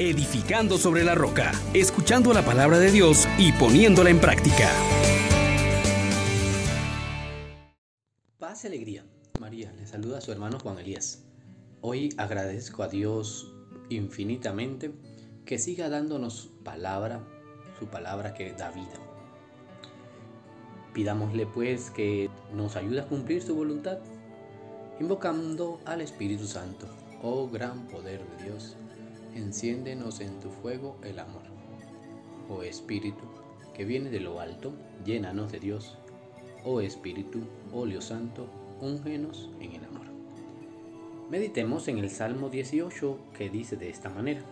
edificando sobre la roca, escuchando la palabra de Dios y poniéndola en práctica. Paz y alegría. María le saluda a su hermano Juan Elías. Hoy agradezco a Dios infinitamente que siga dándonos palabra, su palabra que da vida. Pidámosle pues que nos ayude a cumplir su voluntad, invocando al Espíritu Santo. Oh gran poder de Dios, enciéndenos en tu fuego el amor. Oh Espíritu, que viene de lo alto, llénanos de Dios. Oh Espíritu, óleo santo, úngenos en el amor. Meditemos en el Salmo 18 que dice de esta manera.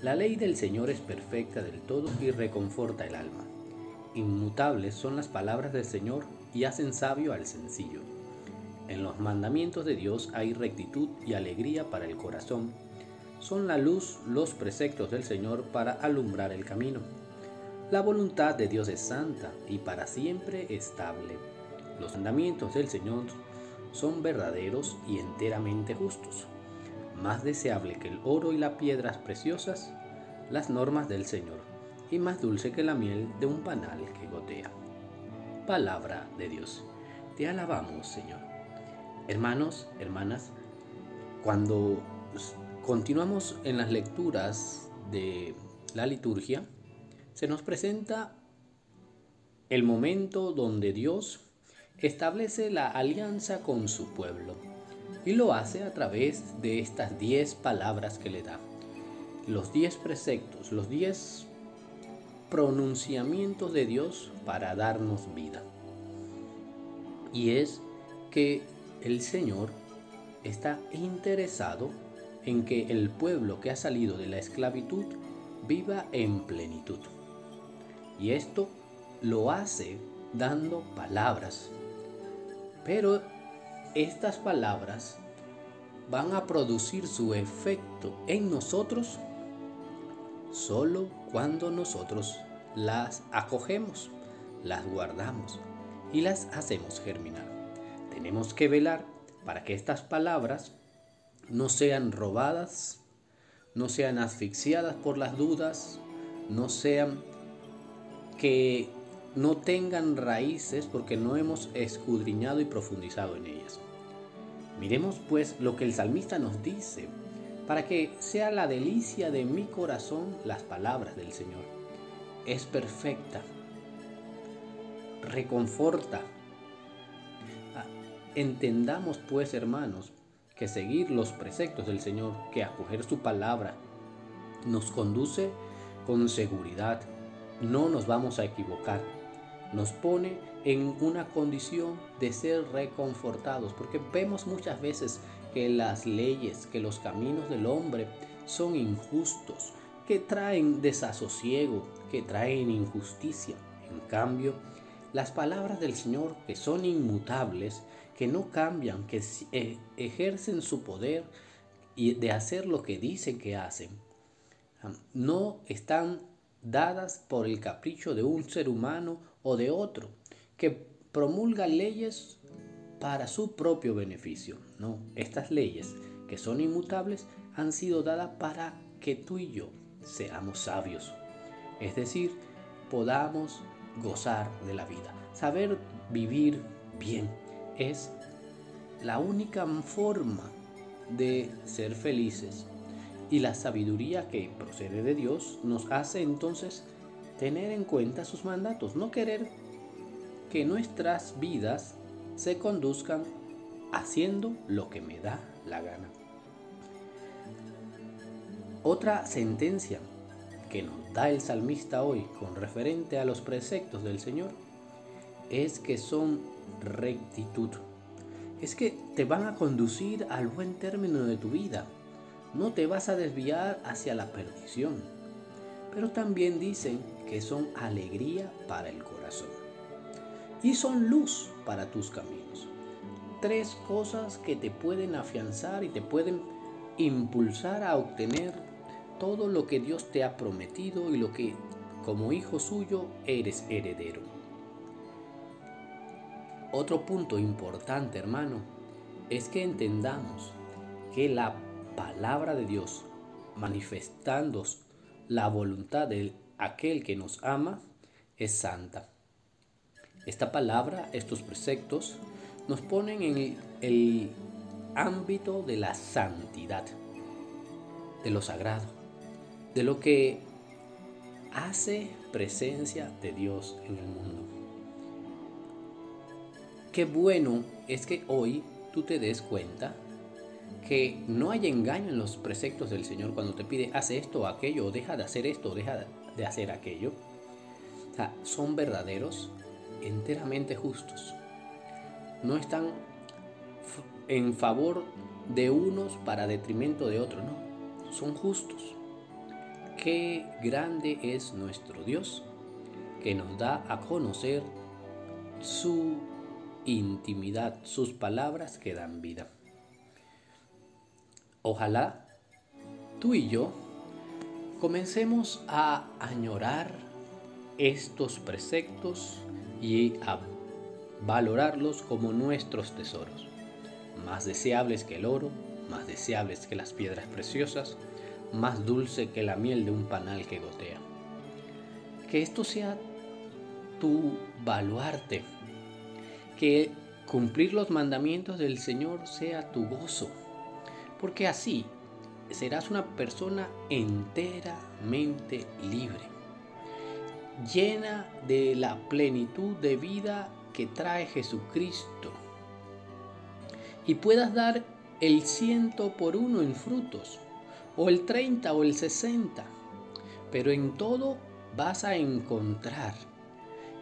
La ley del Señor es perfecta del todo y reconforta el alma. Inmutables son las palabras del Señor y hacen sabio al sencillo. En los mandamientos de Dios hay rectitud y alegría para el corazón. Son la luz los preceptos del Señor para alumbrar el camino. La voluntad de Dios es santa y para siempre estable. Los mandamientos del Señor son verdaderos y enteramente justos. Más deseable que el oro y las piedras preciosas, las normas del Señor, y más dulce que la miel de un panal que gotea. Palabra de Dios. Te alabamos, Señor. Hermanos, hermanas, cuando continuamos en las lecturas de la liturgia, se nos presenta el momento donde Dios establece la alianza con su pueblo y lo hace a través de estas diez palabras que le da. Los diez preceptos, los diez pronunciamientos de Dios para darnos vida. Y es que el Señor está interesado en que el pueblo que ha salido de la esclavitud viva en plenitud. Y esto lo hace dando palabras, pero estas palabras van a producir su efecto en nosotros solo cuando nosotros las acogemos, las guardamos y las hacemos germinar. Tenemos que velar para que estas palabras no sean robadas, no sean asfixiadas por las dudas, no sean que no tengan raíces porque no hemos escudriñado y profundizado en ellas. Miremos pues lo que el salmista nos dice, para que sea la delicia de mi corazón las palabras del Señor. Es perfecta, reconforta. Ah, entendamos pues, hermanos, que seguir los preceptos del Señor, que acoger su palabra, nos conduce con seguridad. No nos vamos a equivocar nos pone en una condición de ser reconfortados, porque vemos muchas veces que las leyes, que los caminos del hombre son injustos, que traen desasosiego, que traen injusticia. En cambio, las palabras del Señor, que son inmutables, que no cambian, que eh, ejercen su poder y de hacer lo que dicen que hacen, no están dadas por el capricho de un ser humano o de otro, que promulga leyes para su propio beneficio. No, estas leyes que son inmutables han sido dadas para que tú y yo seamos sabios. Es decir, podamos gozar de la vida. Saber vivir bien es la única forma de ser felices. Y la sabiduría que procede de Dios nos hace entonces tener en cuenta sus mandatos, no querer que nuestras vidas se conduzcan haciendo lo que me da la gana. Otra sentencia que nos da el salmista hoy con referente a los preceptos del Señor es que son rectitud. Es que te van a conducir al buen término de tu vida. No te vas a desviar hacia la perdición. Pero también dicen que son alegría para el corazón y son luz para tus caminos. Tres cosas que te pueden afianzar y te pueden impulsar a obtener todo lo que Dios te ha prometido y lo que como hijo suyo eres heredero. Otro punto importante, hermano, es que entendamos que la palabra de Dios manifestando la voluntad de aquel que nos ama, es santa. Esta palabra, estos preceptos, nos ponen en el ámbito de la santidad, de lo sagrado, de lo que hace presencia de Dios en el mundo. Qué bueno es que hoy tú te des cuenta que no hay engaño en los preceptos del Señor cuando te pide haz esto o aquello, o deja de hacer esto, o deja de hacer aquello. O sea, son verdaderos, enteramente justos. No están en favor de unos para detrimento de otros, no, son justos. Qué grande es nuestro Dios que nos da a conocer su intimidad, sus palabras que dan vida. Ojalá tú y yo comencemos a añorar estos preceptos y a valorarlos como nuestros tesoros, más deseables que el oro, más deseables que las piedras preciosas, más dulce que la miel de un panal que gotea. Que esto sea tu baluarte, que cumplir los mandamientos del Señor sea tu gozo, porque así serás una persona enteramente libre, llena de la plenitud de vida que trae Jesucristo, y puedas dar el ciento por uno en frutos, o el treinta o el sesenta, pero en todo vas a encontrar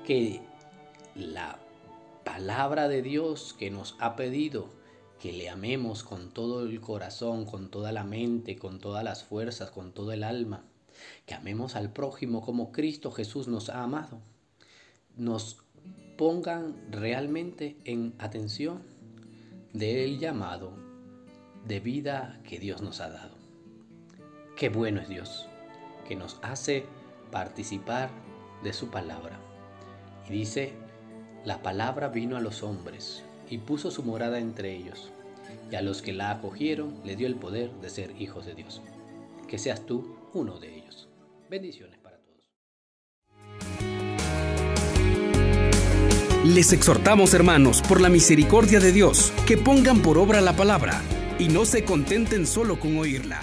que la palabra de Dios que nos ha pedido que le amemos con todo el corazón, con toda la mente, con todas las fuerzas, con todo el alma, que amemos al prójimo como Cristo Jesús nos ha amado, nos pongan realmente en atención del llamado de vida que Dios nos ha dado. Qué bueno es Dios, que nos hace participar de su palabra. Y dice, la palabra vino a los hombres y puso su morada entre ellos, y a los que la acogieron le dio el poder de ser hijos de Dios. Que seas tú uno de ellos. Bendiciones para todos. Les exhortamos, hermanos, por la misericordia de Dios, que pongan por obra la palabra y no se contenten solo con oírla